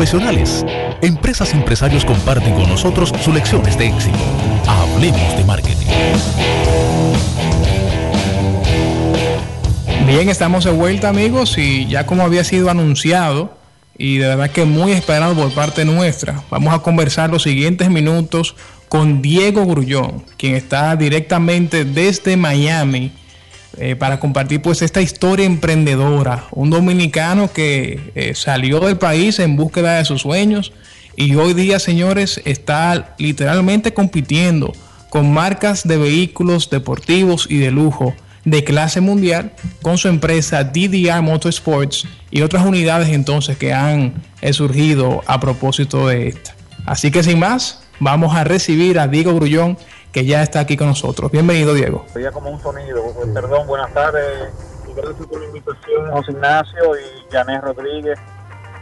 profesionales. Empresas y empresarios comparten con nosotros sus lecciones de éxito. Hablemos de marketing. Bien, estamos de vuelta amigos y ya como había sido anunciado y de verdad que muy esperado por parte nuestra, vamos a conversar los siguientes minutos con Diego Grullón, quien está directamente desde Miami eh, para compartir pues esta historia emprendedora. Un dominicano que eh, salió del país en búsqueda de sus sueños y hoy día, señores, está literalmente compitiendo con marcas de vehículos deportivos y de lujo de clase mundial con su empresa DDR Motorsports y otras unidades entonces que han eh, surgido a propósito de esta. Así que sin más, vamos a recibir a Diego Grullón que ya está aquí con nosotros. Bienvenido, Diego. Sería como un sonido. Perdón, buenas tardes. Y gracias por la invitación, José Ignacio y Janet Rodríguez.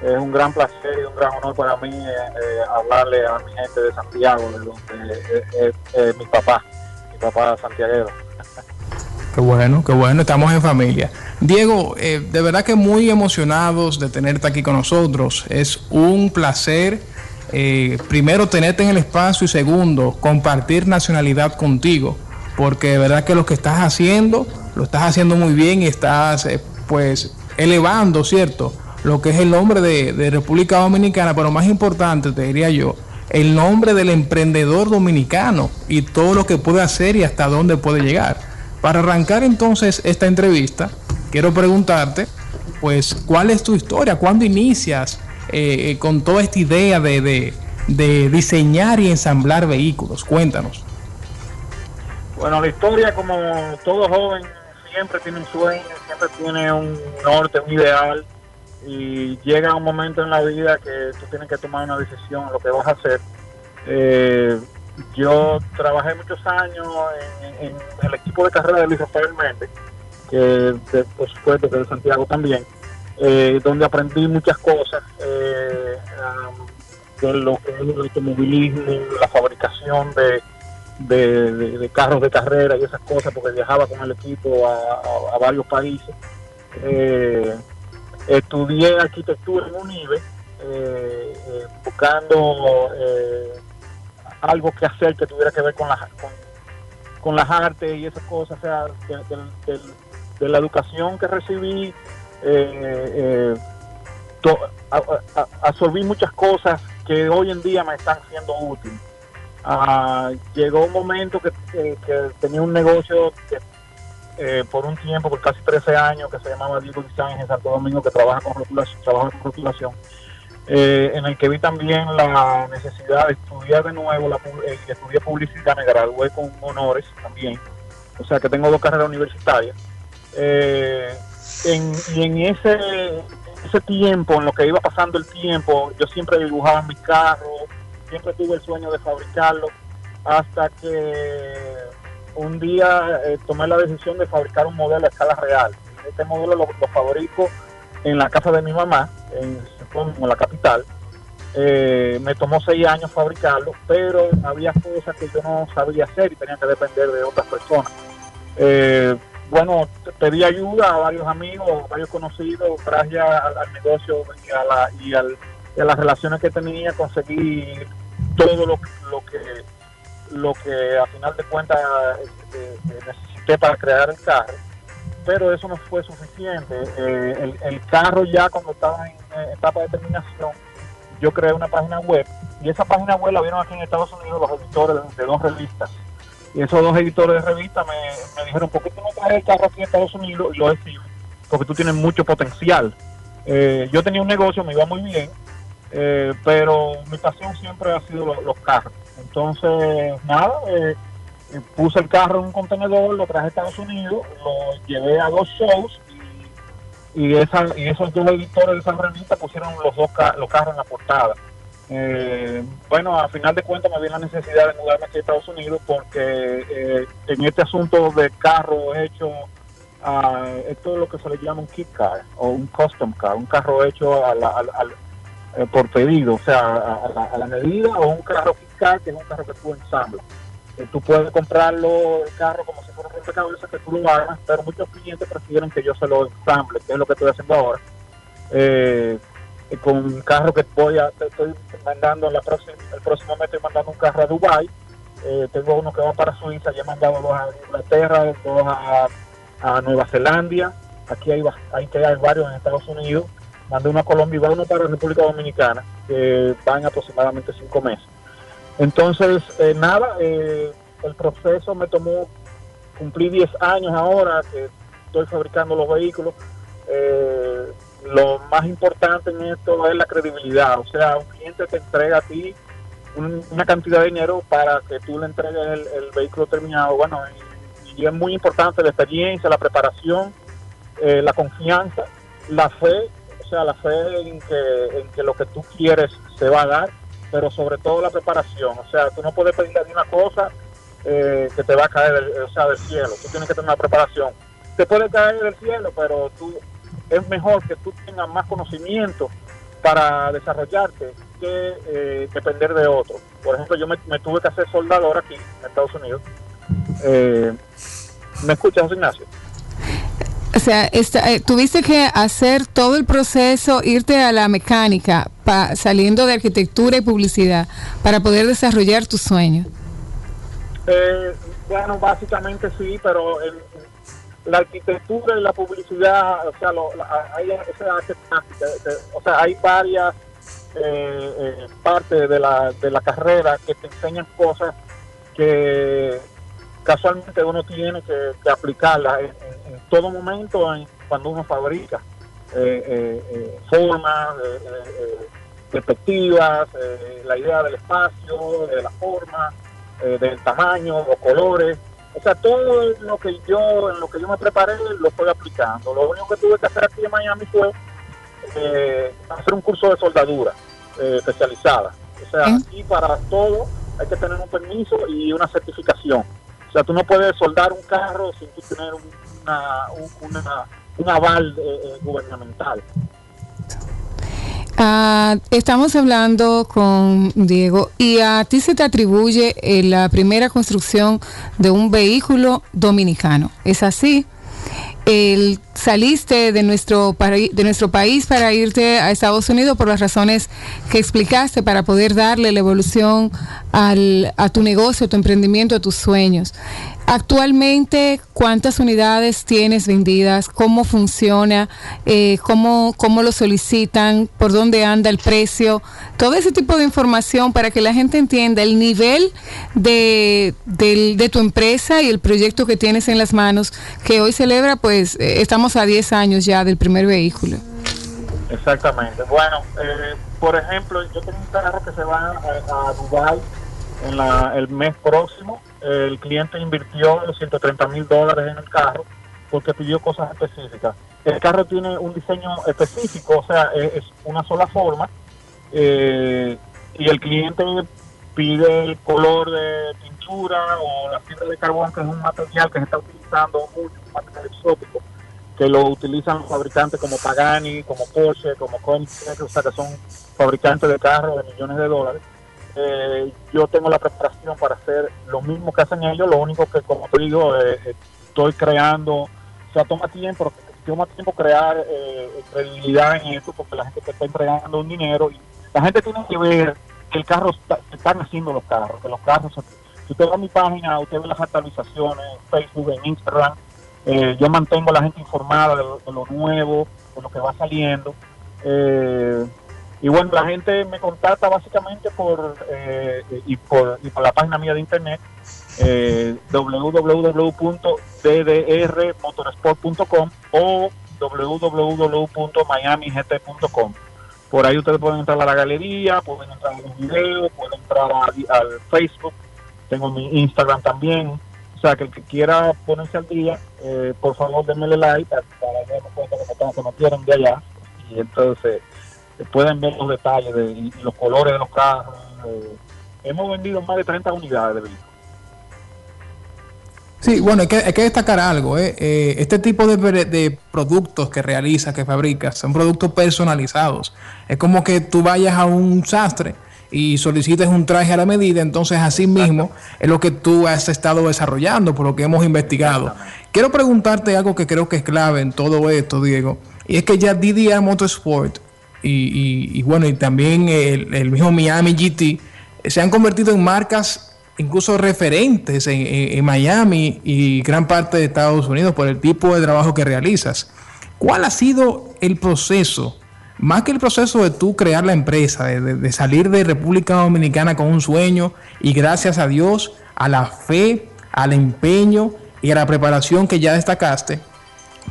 Es un gran placer y un gran honor para mí eh, eh, hablarle a mi gente de Santiago, de donde es mi papá, mi papá Santiago. Qué bueno, qué bueno, estamos en familia. Diego, eh, de verdad que muy emocionados de tenerte aquí con nosotros. Es un placer eh, primero tenerte en el espacio y segundo, compartir nacionalidad contigo, porque de verdad que lo que estás haciendo, lo estás haciendo muy bien y estás eh, pues elevando, ¿cierto? Lo que es el nombre de, de, República Dominicana, pero más importante, te diría yo, el nombre del emprendedor dominicano y todo lo que puede hacer y hasta dónde puede llegar. Para arrancar entonces esta entrevista, quiero preguntarte, pues, ¿cuál es tu historia? ¿Cuándo inicias? Eh, con toda esta idea de, de, diseñar y ensamblar vehículos? Cuéntanos. Bueno, la historia, como todo joven, siempre tiene un sueño, siempre tiene un norte, un ideal, y llega un momento en la vida que tú tienes que tomar una decisión, lo que vas a hacer. Eh, yo trabajé muchos años en, el equipo de carrera de Luis Rafael que por supuesto de Santiago también, eh, donde aprendí muchas cosas eh, de lo que es el automovilismo, la fabricación de, de, carros de carrera y esas cosas, porque viajaba con el equipo a, varios países. Eh, estudié arquitectura en UNIBE, buscando algo que hacer que tuviera que ver con, la, con, las artes y esas cosas, o sea, de la educación que recibí eh, eh absorbí muchas cosas que hoy en día me están siendo útiles. Ah, llegó un momento que, tenía un negocio eh, por un tiempo, por casi 13 años, que se llamaba Diego Design en Santo Domingo, que trabaja con rotulación, trabaja con rotulación eh, en el que vi también la necesidad de estudiar de nuevo, la, eh, estudié publicidad, me gradué con honores también, o sea que tengo dos carreras universitarias. Eh, y en ese, ese tiempo, en lo que iba pasando el tiempo, yo siempre dibujaba mi carro, siempre tuve el sueño de fabricarlo, hasta que un día eh, tomé la decisión de fabricar un modelo a escala real. Este modelo lo, fabrico en la casa de mi mamá, en, en la capital. Eh, me tomó seis años fabricarlo, pero había cosas que yo no sabía hacer y tenía que depender de otras personas. Eh, bueno, pedí ayuda a varios amigos, varios conocidos, gracias al, negocio y a, la, y, al, las relaciones que tenía, conseguí todo lo, lo que lo que a final de cuentas este, necesité para crear el carro, pero eso no fue suficiente. Eh, el, carro ya cuando estaba en etapa de terminación, yo creé una página web y esa página web la vieron aquí en Estados Unidos los editores de dos revistas y esos dos editores de revista me, dijeron, ¿por qué tú no traes el carro aquí en Estados Unidos? Y lo decía, porque tú tienes mucho potencial. Eh, yo tenía un negocio, me iba muy bien, eh, pero mi pasión siempre ha sido los, carros. Entonces, nada, eh, puse el carro en un contenedor, lo traje a Estados Unidos, lo llevé a dos shows y, esa, y esos dos editores de esa revista pusieron los dos los carros en la portada. Eh, bueno, a final de cuentas me vi la necesidad de mudarme aquí a Estados Unidos porque eh, en este asunto de carro hecho, uh, esto es lo que se le llama un kit car o un custom car, un carro hecho a eh, por pedido, o sea, a, la, medida, o un carro kit car que es un carro que tú ensamblas. Eh, tú puedes comprarlo el carro como si fuera un rompecabezas que tú lo hagas, pero muchos clientes prefieren que yo se lo ensamble, que es lo que estoy haciendo ahora. Eh, con un carro que voy a, estoy mandando el próximo mes estoy mandando un carro a Dubai eh, tengo uno que va para Suiza, ya he mandado dos a Inglaterra, dos a, Nueva Zelanda, aquí hay, hay, que hay varios en Estados Unidos, mandé uno a Colombia y va uno para República Dominicana, que van aproximadamente cinco meses. Entonces, eh, nada, eh, el proceso me tomó, cumplí 10 años ahora que estoy fabricando los vehículos. Lo más importante en esto es la credibilidad, o sea, un cliente te entrega a ti una cantidad de dinero para que tú le entregues el, vehículo terminado. Bueno, y, es muy importante la experiencia, la preparación, eh, la confianza, la fe, o sea, la fe en que, en que lo que tú quieres se va a dar, pero sobre todo la preparación. O sea, tú no puedes pedirle una cosa eh, que te va a caer del, o sea, del cielo. Tú tienes que tener una preparación. Te puede caer del cielo, pero tú es mejor que tú tengas más conocimiento para desarrollarte que eh, depender de otro. Por ejemplo, yo me, tuve que hacer soldador aquí en Estados Unidos. Eh, ¿Me escuchas, Ignacio? O sea, eh, tuviste que hacer todo el proceso, irte a la mecánica, saliendo de arquitectura y publicidad, para poder desarrollar tus sueños. bueno, básicamente sí, pero la arquitectura y la publicidad, o sea, hay, o sea, hay varias eh, eh, parte de la, de la carrera que te enseñan cosas que casualmente uno tiene que, aplicarlas en, todo momento cuando uno fabrica eh, eh formas, perspectivas, la idea del espacio, de la forma, del tamaño, los colores. O sea, todo lo que yo, en lo que yo me preparé, lo estoy aplicando. Lo único que tuve que hacer aquí en Miami fue eh, hacer un curso de soldadura eh, especializada. O sea, aquí para todo hay que tener un permiso y una certificación. O sea, tú no puedes soldar un carro sin tener una, un, aval eh, eh, gubernamental. Ah, estamos hablando con Diego y a ti se te atribuye la primera construcción de un vehículo dominicano. ¿Es así? el, saliste de nuestro, de nuestro país para irte a Estados Unidos por las razones que explicaste para poder darle la evolución al, a tu negocio, a tu emprendimiento, a tus sueños. Actualmente, ¿cuántas unidades tienes vendidas? ¿Cómo funciona? Eh, ¿cómo, ¿Cómo lo solicitan? ¿Por dónde anda el precio? Todo ese tipo de información para que la gente entienda el nivel de, de tu empresa y el proyecto que tienes en las manos, que hoy celebra, pues eh, estamos a 10 años ya del primer vehículo. Exactamente. Bueno, eh, por ejemplo, yo tengo un carro que se va a, a el mes próximo el cliente invirtió los 130 mil dólares en el carro porque pidió cosas específicas. El carro tiene un diseño específico, o sea, es, una sola forma, eh, y el cliente pide el color de pintura o la fibra de carbón, que es un material que se está utilizando mucho, un material exótico, que lo utilizan fabricantes como Pagani, como Porsche, como Koenigsegg, o sea, que son fabricantes de carros de millones de dólares. Eh, yo tengo la preparación para hacer lo mismo que hacen ellos, lo único que, como te digo, eh, eh, estoy creando, o sea, toma tiempo, toma tiempo crear credibilidad en esto, porque la gente te está entregando un dinero y la gente tiene que ver que el carro está, están haciendo los carros, que los carros, si usted va a mi página, usted ve las actualizaciones en Facebook, en Instagram, yo mantengo a la gente informada de lo, de lo, nuevo, de lo que va saliendo. Eh, y bueno, la gente me contacta básicamente por, eh, y, por, y por la página mía de internet, eh, www.ddrmotorsport.com o www.miamigt.com. Por ahí ustedes pueden entrar a la galería, pueden entrar a los videos, pueden entrar al Facebook, tengo mi Instagram también. O sea, que el que quiera ponerse al día, eh, por favor denme like para, para darme cuenta que de allá. Y entonces pueden ver los detalles de, y los colores de los carros. Eh, hemos vendido más de 30 unidades de vehículos. Sí, bueno, hay que, hay que destacar algo. ¿eh? Eh, este tipo de, de, productos que realizas, que fabricas, son productos personalizados. Es como que tú vayas a un sastre y solicites un traje a la medida, entonces así mismo es lo que tú has estado desarrollando, por lo que hemos investigado. Quiero preguntarte algo que creo que es clave en todo esto, Diego, y es que ya DDR Motorsport y, bueno, y también el, mismo Miami GT se han convertido en marcas incluso referentes en, Miami y gran parte de Estados Unidos por el tipo de trabajo que realizas. ¿Cuál ha sido el proceso? Más que el proceso de tú crear la empresa, de, salir de República Dominicana con un sueño y gracias a Dios, a la fe, al empeño y a la preparación que ya destacaste,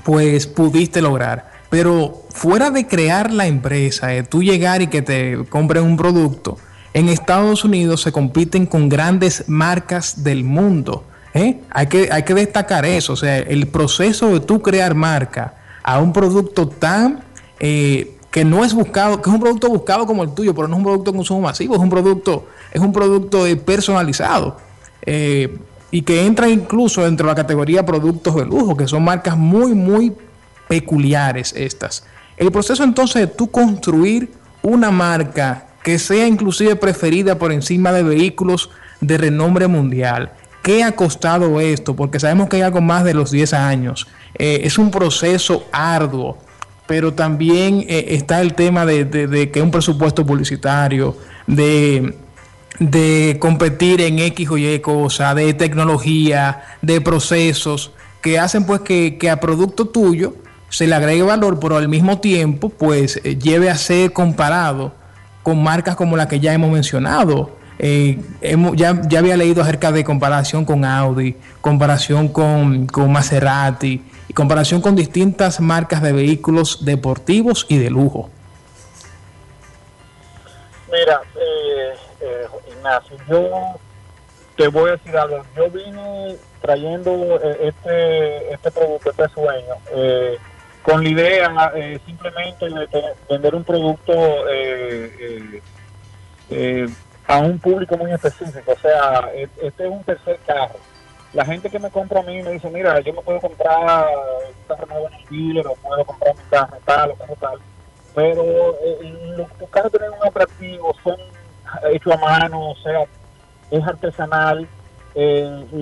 pues pudiste lograr. Pero fuera de crear la empresa, de tú llegar y que te compren un producto, en Estados Unidos se compiten con grandes marcas del mundo. ¿eh? Hay, que, hay que destacar eso. O sea, el proceso de tú crear marca a un producto tan eh, que no es buscado, que es un producto buscado como el tuyo, pero no es un producto de consumo masivo, es un producto, es un producto eh, personalizado. y que entra incluso dentro de la categoría productos de lujo, que son marcas muy, muy peculiares estas. El proceso entonces de tú construir una marca que sea inclusive preferida por encima de vehículos de renombre mundial. ¿Qué ha costado esto? Porque sabemos que hay algo más de los 10 años. Eh, es un proceso arduo, pero también eh, está el tema de, de, que un presupuesto publicitario, de, de competir en X o Y cosas, de tecnología, de procesos, que hacen pues que, que a producto tuyo se le agregue valor, pero al mismo tiempo, pues eh, lleve a ser comparado con marcas como la que ya hemos mencionado. Eh, ya, ya, había leído acerca de comparación con Audi, comparación con, con Maserati y comparación con distintas marcas de vehículos deportivos y de lujo. Mira, eh, Ignacio, yo te voy a decir algo. Yo vine trayendo este, este producto, este sueño. Eh, con la idea eh, simplemente de, vender un producto eh, eh, a un público muy específico. O sea, e, este es un tercer carro. La gente que me compra a mí me dice, mira, yo me puedo comprar un carro nuevo en el dealer o puedo comprar mi carro tal o carro tal. Pero los, carros tienen un atractivo, son hechos a mano, o sea, es artesanal. y,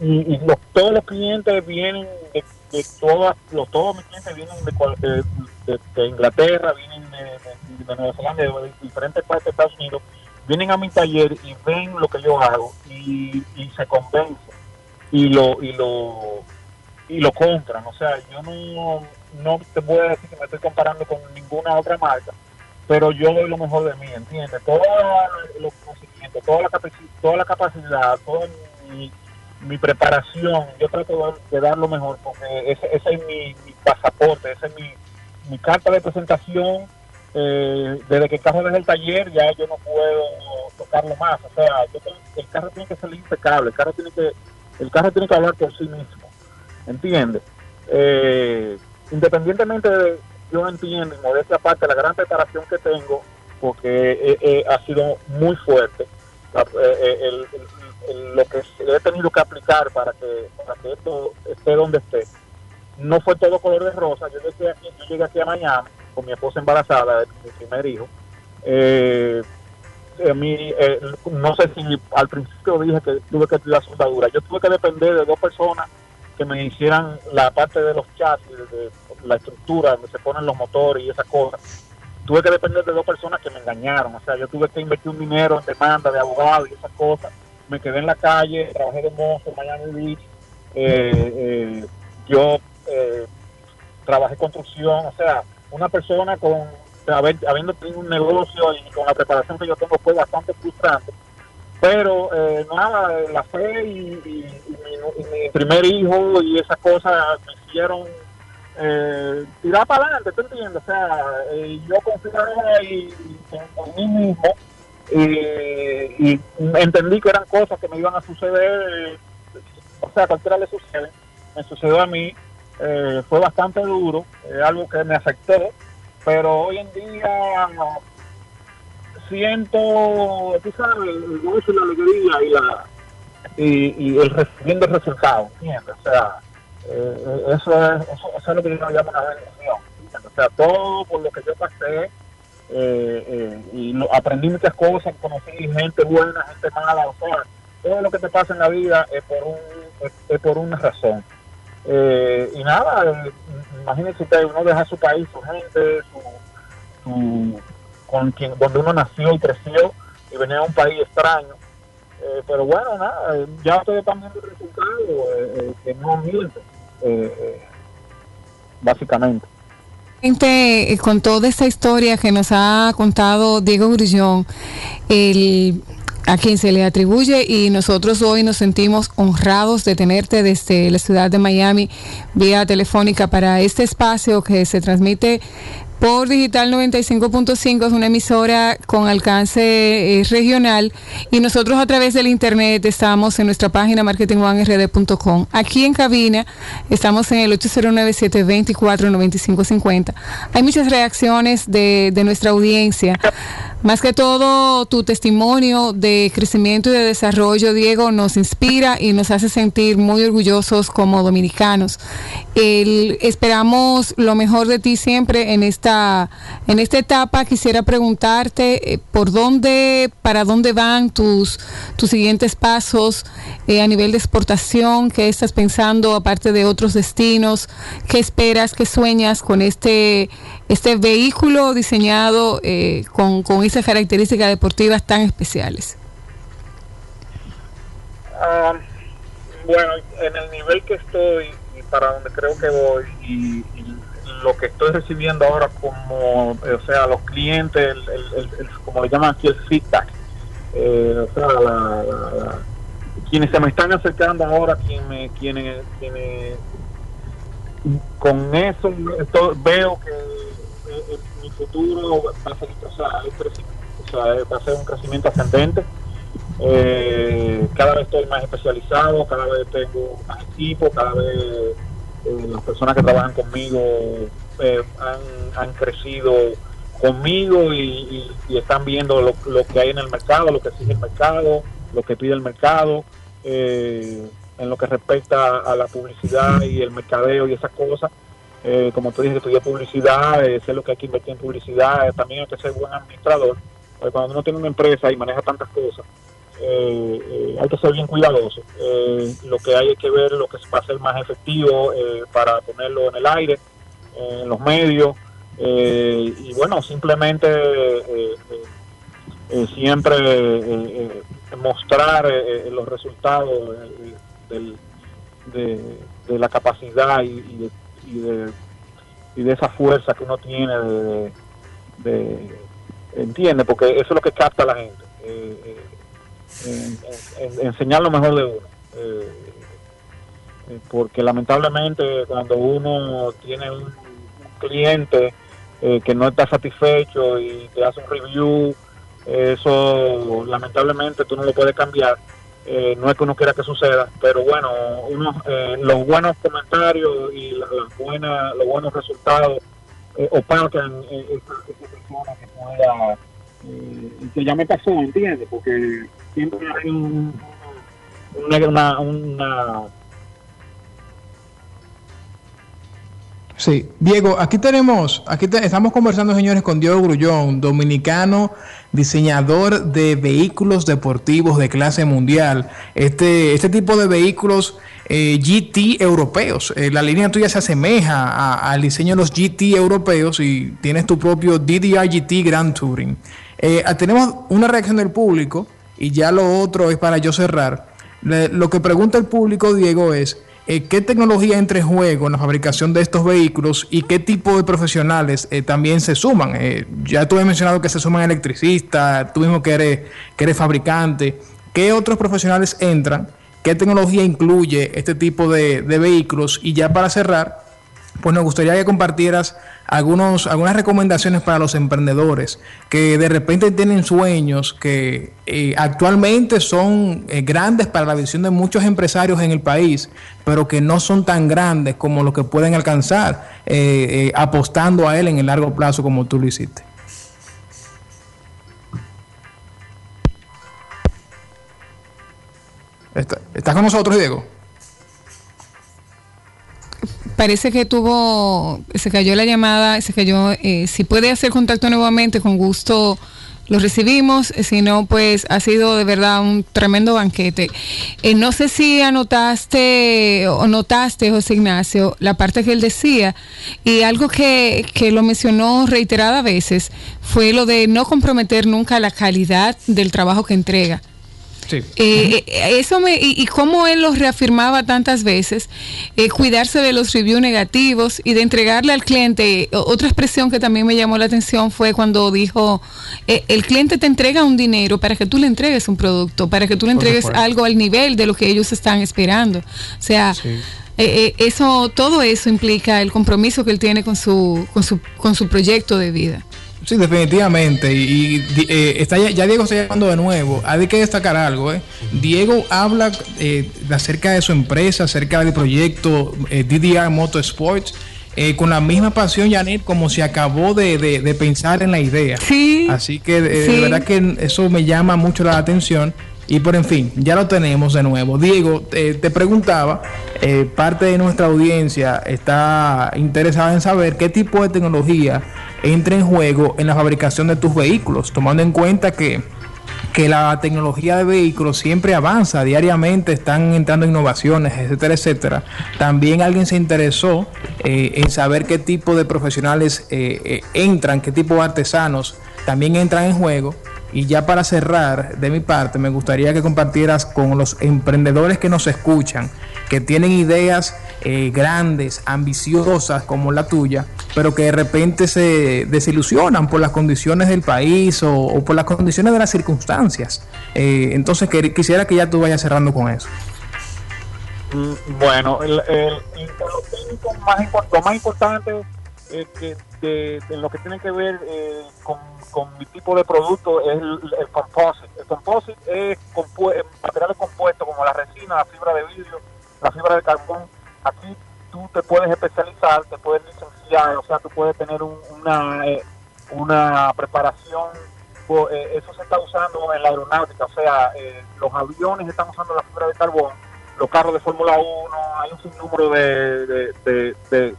y, todos los clientes vienen de que todas, los, todos mis clientes vienen de, de, Inglaterra, vienen de, Nueva Zelanda, de diferentes partes de Estados Unidos, vienen a mi taller y ven lo que yo hago y, se convencen y lo y lo y lo compran. O sea, yo no, no te voy a decir que me estoy comparando con ninguna otra marca, pero yo doy lo mejor de mí, ¿entiendes? Todo los conocimientos, toda la, toda la capacidad, todo mi mi preparación, yo trato de, dar lo mejor, porque ese, ese es mi, pasaporte, esa es mi, mi carta de presentación. Eh, desde que el carro desde el taller ya yo no puedo tocarlo más. O sea, el carro tiene que ser impecable, el carro tiene que, el carro tiene que hablar por sí mismo. ¿Entiendes? Eh, independientemente de, yo entiendo, y modestia aparte, la gran preparación que tengo, porque eh, ha sido muy fuerte. el, lo que he tenido que aplicar para que, para que esto esté donde esté, no fue todo color de rosa. Yo llegué aquí, yo llegué aquí a Miami con mi esposa embarazada, de mi primer hijo. Eh, eh, no sé si al principio dije que tuve que estudiar soldadura. Yo tuve que depender de dos personas que me hicieran la parte de los chasis, de, la estructura donde se ponen los motores y esas cosas. Tuve que depender de dos personas que me engañaron. O sea, yo tuve que invertir un dinero en demanda de abogado y esas cosas me quedé en la calle, trabajé de mozo en Miami Beach, eh, eh, yo eh, trabajé construcción, o sea, una persona con habiendo tenido un negocio y con la preparación que yo tengo fue bastante frustrante. Pero nada, la fe y, mi, primer hijo y esas cosas me hicieron tirar para adelante, ¿te entiendes? O sea, yo confiaba en mí mismo y, y, entendí que eran cosas que me iban a suceder, o sea, a cualquiera le sucede, me sucedió a mí, eh, fue bastante duro, algo que me afectó, pero hoy en día siento, tú sabes, y la alegría y, la, y, y el recibiendo el resultado, ¿entiendes? O sea, eh, eso, es, eso, es lo que yo llamo una bendición, O sea, todo por lo que yo pasé, eh, eh, y aprendí muchas cosas, conocí gente buena, gente mala, o sea, todo lo que te pasa en la vida es por, un, es, por una razón. Eh, y nada, imagínense ustedes, uno deja su país, su gente, con quien, donde uno nació y creció y venía a un país extraño. Eh, pero bueno, nada, ya ustedes están viendo el resultado, que no miente, básicamente. Con toda esta historia que nos ha contado Diego Grullón, el a quien se le atribuye y nosotros hoy nos sentimos honrados de tenerte desde la ciudad de Miami vía telefónica para este espacio que se transmite por Digital 95.5 es una emisora con alcance eh, regional y nosotros a través del internet estamos en nuestra página marketingonerd.com. Aquí en cabina estamos en el 809-724-9550. Hay muchas reacciones de, de nuestra audiencia. Más que todo, tu testimonio de crecimiento y de desarrollo, Diego, nos inspira y nos hace sentir muy orgullosos como dominicanos. esperamos lo mejor de ti siempre en esta, en esta etapa. Quisiera preguntarte eh, por dónde, para dónde van tus, tus siguientes pasos eh, a nivel de exportación, qué estás pensando aparte de otros destinos, qué esperas, qué sueñas con este este vehículo diseñado eh, con, con esas características deportivas tan especiales? Ah, bueno, en el nivel que estoy y para donde creo que voy y, lo que estoy recibiendo ahora como, o sea, los clientes, el, como le llaman aquí el feedback, eh, o sea, quienes se me están acercando ahora, quienes, quienes, quienes con eso veo que mi futuro va a ser, o sea, va a ser un crecimiento ascendente. Eh, cada vez estoy más especializado, cada vez tengo más equipo, cada vez eh, las personas que trabajan conmigo eh, han, crecido conmigo y, están viendo lo, que hay en el mercado, lo que exige el mercado, lo que pide el mercado, en lo que respecta a la publicidad y el mercadeo y esas cosas. Eh, como tú dices, estudié publicidad, eh, sé lo que hay que invertir en publicidad, eh, también hay que ser buen administrador, porque cuando uno tiene una empresa y maneja tantas cosas, hay que ser bien cuidadoso. lo que hay que ver lo que va a ser más efectivo para ponerlo en el aire, en los medios, y bueno, simplemente siempre mostrar los resultados de, la capacidad y, y de y de, y de esa fuerza que uno tiene de, entiende porque eso es lo que capta a la gente eh, eh, enseñar lo mejor de uno eh, porque lamentablemente cuando uno tiene un, cliente que no está satisfecho y te hace un review eso lamentablemente tú no lo puedes cambiar eh, no es que uno quiera que suceda, pero bueno, uno, eh, los buenos comentarios y las buenas, los buenos resultados eh, opacan eh, esa, persona que pueda, eh, que ya me pasó, ¿entiendes? Porque siempre hay un, una, una Sí, Diego, aquí tenemos, aquí estamos conversando, señores, con Diego Grullón, dominicano, diseñador de vehículos deportivos de clase mundial. Este, este tipo de vehículos eh, GT europeos. Eh, la línea tuya se asemeja al diseño de los GT europeos y tienes tu propio DDR GT Grand Touring. Eh, tenemos una reacción del público y ya lo otro es para yo cerrar. lo que pregunta el público, Diego, es eh, ¿qué tecnología entra en juego en la fabricación de estos vehículos y qué tipo de profesionales eh, también se suman? Eh, ya tú has mencionado que se suman electricistas, tú mismo que eres, que eres fabricante. ¿Qué otros profesionales entran? ¿Qué tecnología incluye este tipo de, de vehículos? Y ya para cerrar, pues nos gustaría que compartieras algunos, algunas recomendaciones para los emprendedores que de repente tienen sueños que eh, actualmente son eh, grandes para la visión de muchos empresarios en el país, pero que no son tan grandes como los que pueden alcanzar eh, apostando a él en el largo plazo como tú lo hiciste. ¿Estás con nosotros, Diego? Parece que tuvo, se cayó la llamada, se cayó, eh, si puede hacer contacto nuevamente, con gusto lo recibimos, sino pues ha sido de verdad un tremendo banquete. Eh, no sé si anotaste o notaste, José Ignacio, la parte que él decía, y algo que, que lo mencionó reiteradas veces, fue lo de no comprometer nunca la calidad del trabajo que entrega. Eh, eh, eso me, y, y, como él lo reafirmaba tantas veces, eh, cuidarse de los reviews negativos y de entregarle al cliente. Otra expresión que también me llamó la atención fue cuando dijo, el cliente te entrega un dinero para que tú le entregues un producto, para que tú le entregues algo al nivel de lo que ellos están esperando. O sea, eso, todo eso implica el compromiso que él tiene con su, con su, con su proyecto de vida. Sí, definitivamente. Y, eh, está ya, Diego está llamando de nuevo. Hay que destacar algo. ¿eh? Diego habla eh, acerca de su empresa, acerca del proyecto eh, DDR Motorsports. Eh, con la misma pasión, Janet, como si acabó de, de, pensar en la idea. Sí. Así que de verdad que eso me llama mucho la atención. Y por en fin, ya lo tenemos de nuevo. Diego, te preguntaba, parte de nuestra audiencia está interesada en saber qué tipo de tecnología entre en juego en la fabricación de tus vehículos, tomando en cuenta que, que la tecnología de vehículos siempre avanza, diariamente están entrando innovaciones, etcétera, etcétera. También alguien se interesó eh, en saber qué tipo de profesionales eh, eh, entran, qué tipo de artesanos también entran en juego. Y ya para cerrar, de mi parte, me gustaría que compartieras con los emprendedores que nos escuchan, que tienen ideas grandes, ambiciosas como la tuya, pero que de repente se desilusionan por las condiciones del país o, por las condiciones de las circunstancias. Eh, entonces quisiera que ya tú vayas cerrando con eso. Mm, bueno, el, más, lo más importante eh, lo que tiene que ver eh, con, mi tipo de producto es el, el composite. El composite es materiales compuestos como la resina, la fibra de vidrio, la fibra de carbón. Aquí tú te puedes especializar, te puedes licenciar, o sea, tú puedes tener una, eh, una preparación, eh, eso se está usando en la aeronáutica, o sea, eh, los aviones están usando la fibra de carbón, los carros de Fórmula 1, hay un sinnúmero de, de, de,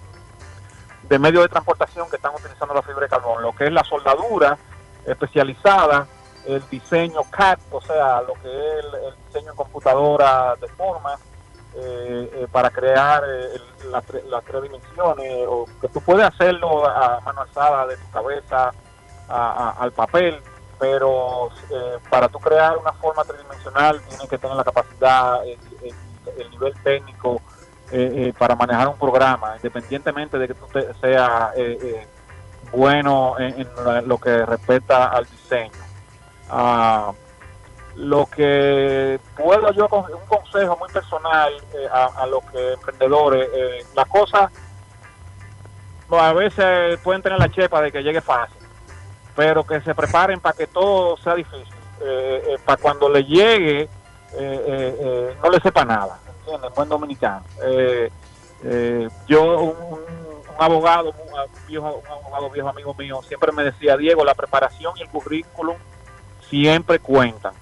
de, medios de transportación que están utilizando la fibra de carbón, lo que es la soldadura especializada, el diseño CAD, o sea, lo que es el diseño en computadora de formas, para crear eh, las, tres dimensiones, o que tú puedes hacerlo a mano alzada de tu cabeza al papel, pero para tú crear una forma tridimensional tienes que tener la capacidad, el, nivel técnico para manejar un programa, independientemente de que tú seas bueno en, lo que respecta al diseño. Ah, lo que puedo yo, un consejo muy personal eh, a, los que emprendedores, eh, las cosas a veces pueden tener la chepa de que llegue fácil, pero que se preparen para que todo sea difícil, eh, para cuando le llegue no le sepa nada, ¿entiendes? Buen dominicano. yo, un, abogado, un, viejo, un abogado viejo amigo mío, siempre me decía, Diego, la preparación y el currículum siempre cuentan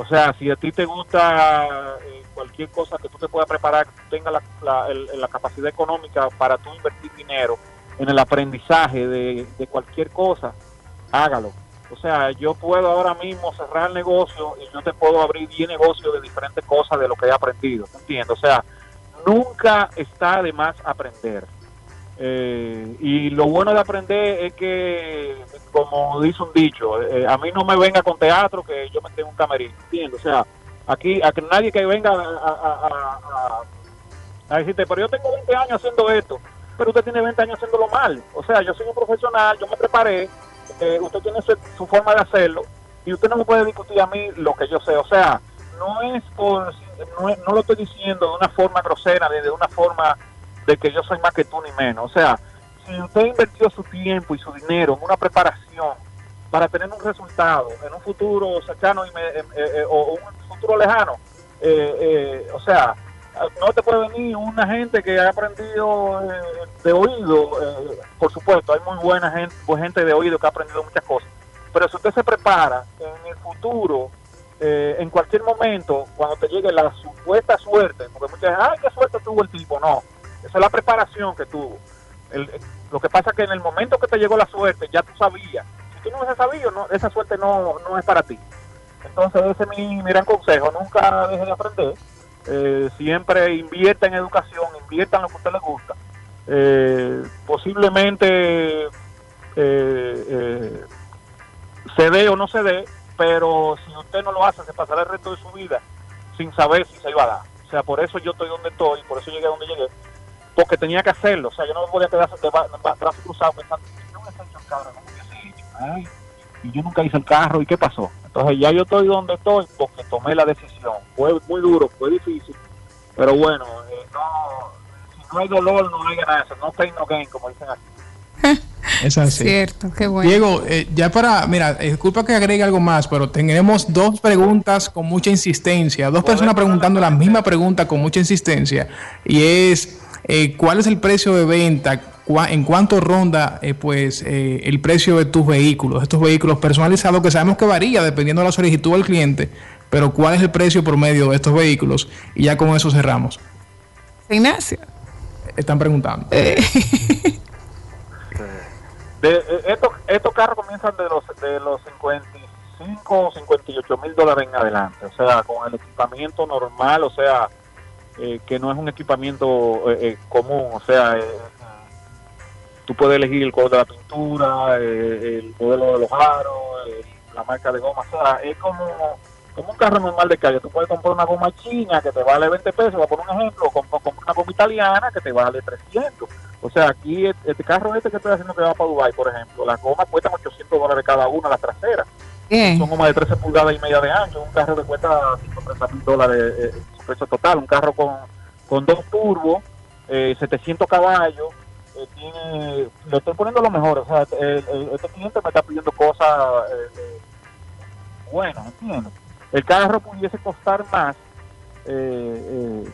o sea, si a ti te gusta eh, cualquier cosa que tú te puedas preparar, que tenga la, la, capacidad económica para tú invertir dinero en el aprendizaje de, cualquier cosa, hágalo. O sea, yo puedo ahora mismo cerrar el negocio y yo te puedo abrir 10 negocios de diferentes cosas de lo que he aprendido. ¿Entiendes? O sea, nunca está de más aprender. Eh, y lo bueno de aprender es que, como dice un dicho, eh, a mí no me venga con teatro que yo me tengo un camerino, ¿entiendes? O sea, aquí a que nadie que venga a, a, decirte, pero yo tengo 20 años haciendo esto, pero usted tiene 20 años haciéndolo mal. O sea, yo soy un profesional, yo me preparé, eh, usted tiene su, forma de hacerlo y usted no me puede discutir a mí lo que yo sé. O sea, no es por, no, no lo estoy diciendo de una forma grosera, de, de una forma de que yo soy más que tú ni menos. O sea, si usted invirtió su tiempo y su dinero en una preparación para tener un resultado en un futuro cercano y eh, eh, o un futuro lejano, eh, o sea, no te puede venir una gente que ha aprendido de oído, por supuesto, hay muy buena gente, gente de oído que ha aprendido muchas cosas, pero si usted se prepara en el futuro, en cualquier momento, cuando te llegue la supuesta suerte, porque muchas veces, ay, qué suerte tuvo el tipo, no, esa es la preparación que tuvo. lo que pasa es que en el momento que te llegó la suerte, ya tú sabías. si tú no hubiese sabido, no, esa suerte no, no es para ti. Entonces ese es mi, mi gran consejo, nunca deje de aprender, eh, siempre invierta en educación, invierta en lo que a usted le gusta. Eh, posiblemente eh, eh, se dé o no se dé, pero si usted no lo hace, se pasará el resto de su vida sin saber si se iba a dar. O sea, por eso yo estoy donde estoy, por eso llegué a donde llegué, porque tenía que hacerlo. O sea, yo no me podía quedar de brazos cruzados pensando, "Si no hubiese hecho el carro, ¿cómo hubiese hecho? Ay, y yo nunca hice el carro, ¿y qué pasó? Entonces ya yo estoy donde estoy porque tomé la decisión. Fue muy duro, fue difícil, pero bueno, eh, no, si no hay dolor, no hay ganancia. No pain, no gain, como dicen aquí. Es así. Cierto, qué bueno. Diego, eh, ya para, mira, eh, disculpa que agregue algo más, pero tenemos dos preguntas con mucha insistencia, dos personas preguntando la misma pregunta con mucha insistencia, y es, eh, ¿cuál es el precio de venta? ¿En cuánto ronda eh, pues eh, el precio de tus vehículos, estos vehículos personalizados que sabemos que varía dependiendo de la solicitud del cliente, pero cuál es el precio promedio de estos vehículos? Y ya con eso cerramos. Ignacio. Están preguntando. De, eh, estos, estos carros comienzan de los de los 55 o 58 mil dólares en adelante, o sea, con el equipamiento normal, o sea, eh, que no es un equipamiento eh, eh, común, o sea, eh, tú puedes elegir el color de la pintura, eh, el modelo de los aros, la marca de goma, o sea, es como, como un carro normal de calle, tú puedes comprar una goma china que te vale 20 pesos, poner un ejemplo, o comp- comprar una goma italiana que te vale 300. O sea, aquí e- este carro este que estoy haciendo que va para Dubai, por ejemplo, las gomas cuestan 800 dólares cada una, las traseras. Bien. Son gomas de 13 pulgadas y media de ancho. Un carro que cuesta 130 mil dólares eh, su precio total. Un carro con, con dos turbos, eh, 700 caballos. eh, tiene, le estoy poniendo lo mejor. O sea, el- este cliente me está pidiendo cosas eh, buenas, ¿entiendes? El carro pudiese costar más. eh, eh,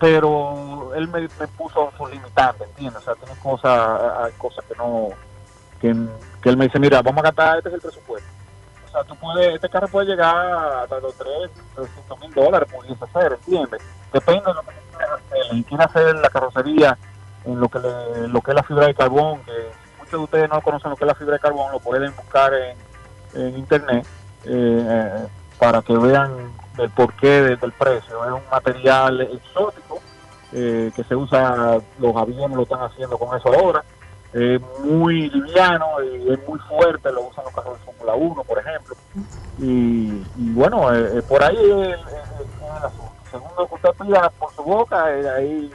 pero él me, puso sus limitantes, ¿entiendes? O sea, tiene cosas, hay cosas que no, que, que él me dice, mira, vamos a gastar, este es el presupuesto. Tú puedes, este carro puede llegar hasta los 3, 300 mil dólares, pudiese ser, ¿entiendes? Depende de lo que tú quieras hacer. Y quiere hacer la carrocería en lo que, lo que es la fibra de carbón, que muchos de ustedes no conocen lo que es la fibra de carbón, lo pueden buscar en, en internet eh, eh, para que vean el porqué de- del precio. Es un material exótico eh, que se usa, los aviones lo están haciendo con eso ahora. Es muy liviano y es muy fuerte, lo usan los carros Fórmula 1, por ejemplo. Y, bueno, eh, eh, por ahí es el asunto. Que usted pida por su boca, eh, ahí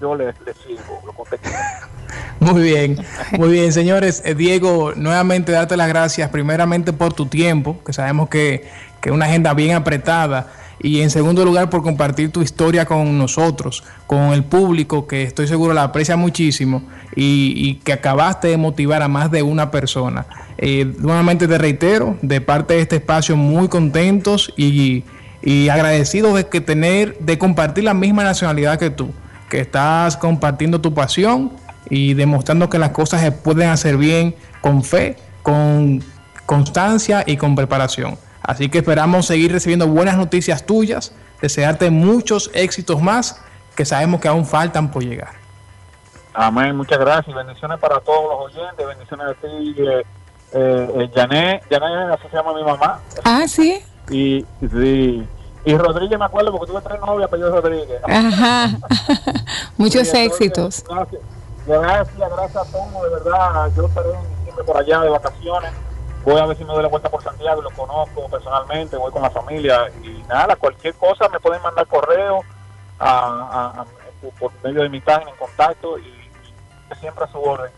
yo le, le sirvo lo quiera. Muy bien, muy bien, señores. Eh, Diego, nuevamente darte las gracias, primeramente por tu tiempo, que sabemos que es una agenda bien apretada, y en segundo lugar por compartir tu historia con nosotros, con el público, que estoy seguro la aprecia muchísimo, y, que acabaste de motivar a más de una persona. Eh, nuevamente te reitero, de parte de este espacio, muy contentos y, y agradecidos de que tener, de compartir la misma nacionalidad que tú, que estás compartiendo tu pasión y demostrando que las cosas se pueden hacer bien con fe, con constancia y con preparación. Así que esperamos seguir recibiendo buenas noticias tuyas, desearte muchos éxitos más que sabemos que aún faltan por llegar. Amén, muchas gracias y bendiciones para todos los oyentes, bendiciones a ti, eh, eh, eh, Janet, Janet, así se llama mi mamá, Ah, sí. y, sí, y Rodríguez me acuerdo porque tuve tres novias, pero yo Rodríguez. Ajá. Muchos Sí, entonces, éxitos. Gracias, gracias, gracias a todos, de verdad. Yo estaré siempre por allá de vacaciones. Voy a ver si me doy la vuelta por Santiago, lo conozco personalmente, voy con la familia y nada, cualquier cosa me pueden mandar correo por medio de mi página en contacto y siempre a su orden.